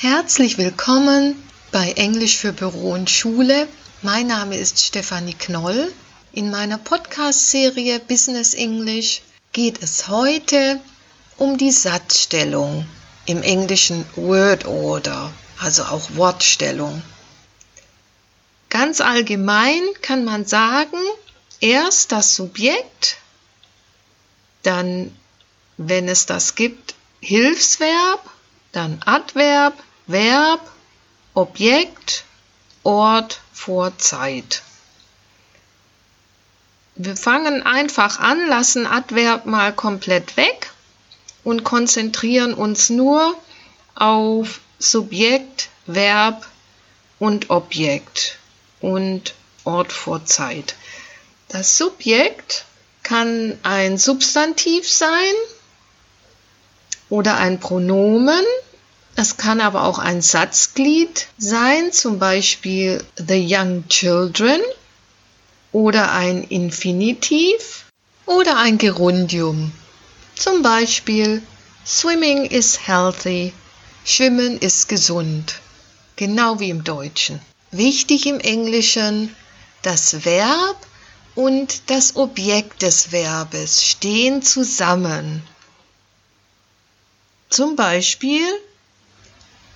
Herzlich willkommen bei Englisch für Büro und Schule. Mein Name ist Stefanie Knoll. In meiner Podcast-Serie Business English geht es heute um die Satzstellung im englischen Word Order, also auch Wortstellung. Ganz allgemein kann man sagen, erst das Subjekt, dann, wenn es das gibt, Hilfsverb, dann Adverb, Verb, Objekt, Ort vor Zeit. Wir fangen einfach an, lassen Adverb mal komplett weg und konzentrieren uns nur auf Subjekt, Verb und Objekt und Ort vor Zeit. Das Subjekt kann ein Substantiv sein oder ein Pronomen es kann aber auch ein Satzglied sein, zum Beispiel the young children oder ein Infinitiv oder ein Gerundium. Zum Beispiel swimming is healthy, schwimmen ist gesund, genau wie im Deutschen. Wichtig im Englischen, das Verb und das Objekt des Verbes stehen zusammen. Zum Beispiel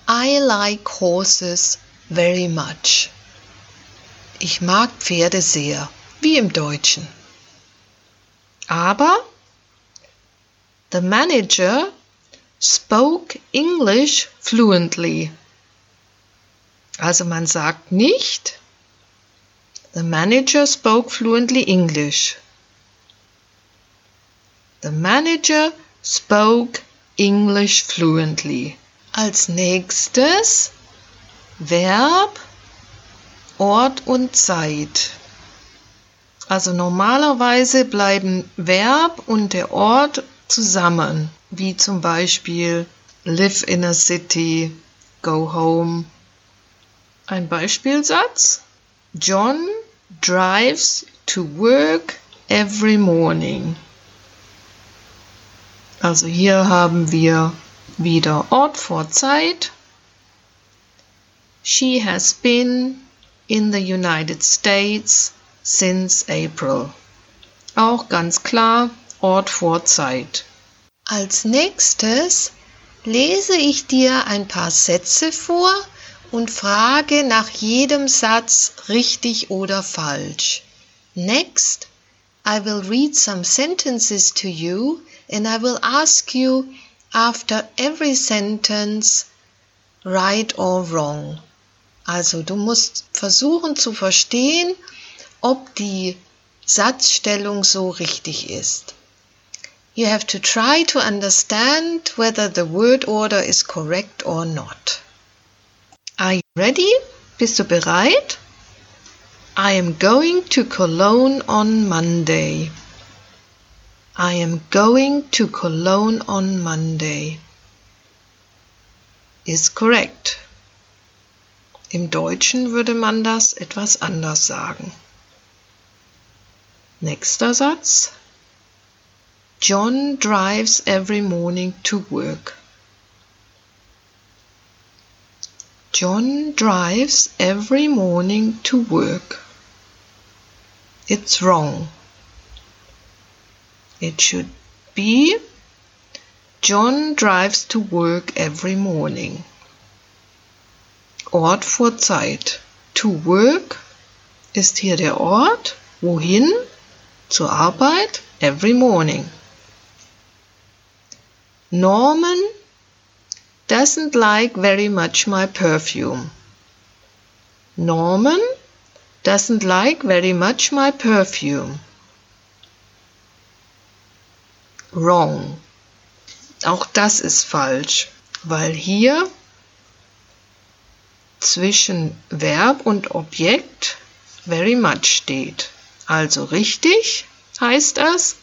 I like horses very much. Ich mag Pferde sehr, wie im Deutschen. Aber the manager spoke English fluently. Also man sagt nicht, the manager spoke fluently English. The manager spoke English fluently. Als nächstes Verb, Ort und Zeit. Also normalerweise bleiben Verb und der Ort zusammen, wie zum Beispiel live in a city, go home. Ein Beispielsatz. John drives to work every morning. Also hier haben wir wieder Ort vor Zeit. She has been in the United States since April. Auch ganz klar Ort vor Zeit. Als nächstes lese ich dir ein paar Sätze vor und frage nach jedem Satz richtig oder falsch. Next, I will read some sentences to you and I will ask you after every sentence right or wrong. Also du musst versuchen zu verstehen, ob die Satzstellung so richtig ist. You have to try to understand whether the word order is correct or not. Are you ready? Bist du bereit? I am going to Cologne on Monday. I am going to Cologne on Monday. Is correct. Im Deutschen würde man das etwas anders sagen. Nächster Satz. John drives every morning to work. John drives every morning to work. It's wrong. It should be John drives to work every morning. Ort vor Zeit. To work ist hier der Ort. Wohin? Zur Arbeit. Every morning. Norman doesn't like very much my perfume. Norman doesn't like very much my perfume. Wrong. Auch das ist falsch, weil hier zwischen Verb und Objekt very much steht. Also richtig heißt es,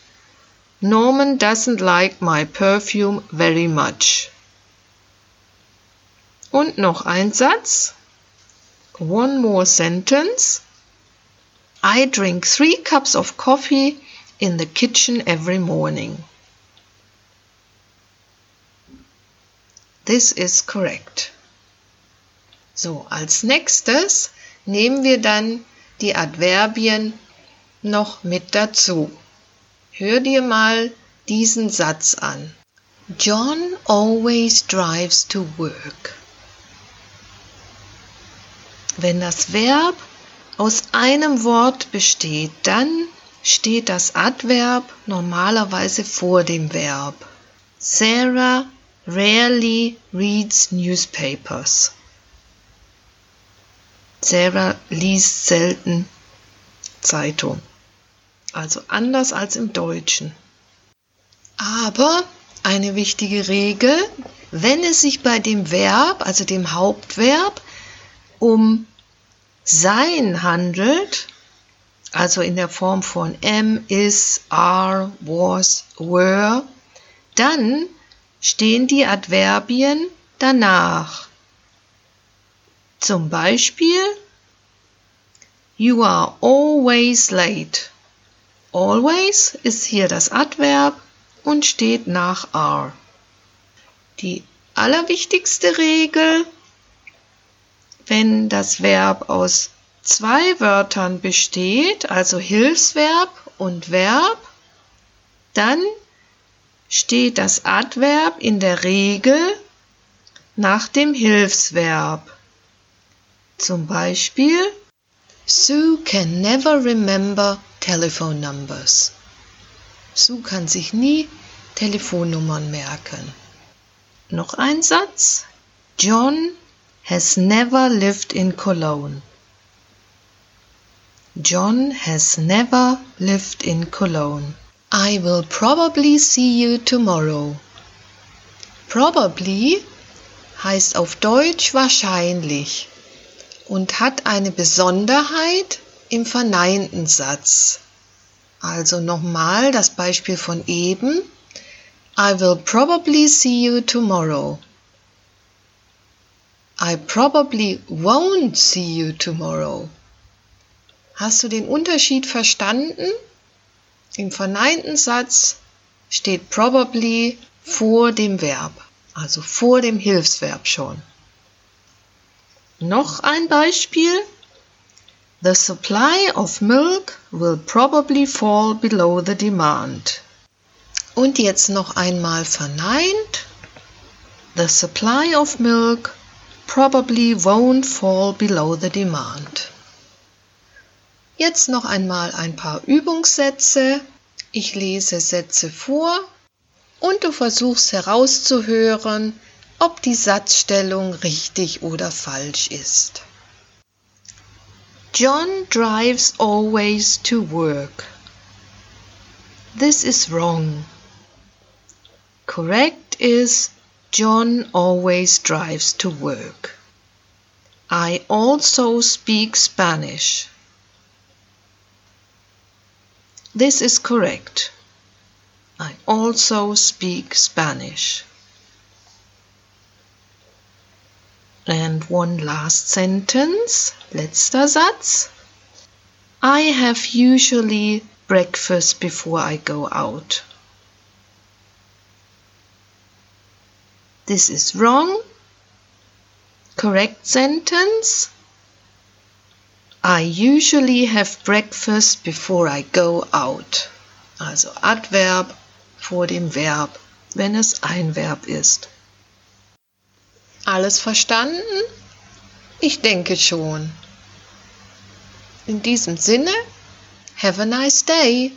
Norman doesn't like my perfume very much. Und noch ein Satz. One more sentence. I drink three cups of coffee in the kitchen every morning. This is correct. So, als nächstes nehmen wir dann die Adverbien noch mit dazu. Hör dir mal diesen Satz an. John always drives to work. Wenn das Verb aus einem Wort besteht, dann steht das Adverb normalerweise vor dem Verb. Sarah rarely reads newspapers. Sarah liest selten Zeitung. Also anders als im Deutschen. Aber eine wichtige Regel, wenn es sich bei dem Verb, also dem Hauptverb, um sein handelt, also in der Form von am, is, are, was, were, dann stehen die Adverbien danach. Zum Beispiel, you are always late. Always ist hier das Adverb und steht nach are. Die allerwichtigste Regel, wenn das Verb aus zwei Wörtern besteht, also Hilfsverb und Verb, dann steht das Adverb in der Regel nach dem Hilfsverb. Zum Beispiel Sue can never remember telephone numbers. Sue kann sich nie Telefonnummern merken. Noch ein Satz. John has never lived in Cologne. John has never lived in Cologne. I will probably see you tomorrow. Probably heißt auf Deutsch wahrscheinlich und hat eine Besonderheit im verneinten Satz. Also nochmal das Beispiel von eben. I will probably see you tomorrow. I probably won't see you tomorrow. Hast du den Unterschied verstanden? Im verneinten Satz steht probably vor dem Verb, also vor dem Hilfsverb schon. Noch ein Beispiel. The supply of milk will probably fall below the demand. Und jetzt noch einmal verneint. The supply of milk probably won't fall below the demand. Jetzt noch einmal ein paar Übungssätze. Ich lese Sätze vor und du versuchst herauszuhören, ob die Satzstellung richtig oder falsch ist. John drives always to work. This is wrong. Correct is John always drives to work. I also speak Spanish. This is correct. I also speak Spanish. And one last sentence, letzter Satz. I have usually breakfast before I go out. This is wrong. Correct sentence. I usually have breakfast before I go out. Also Adverb vor dem Verb, wenn es ein Verb ist. Alles verstanden? Ich denke schon. In diesem Sinne, have a nice day.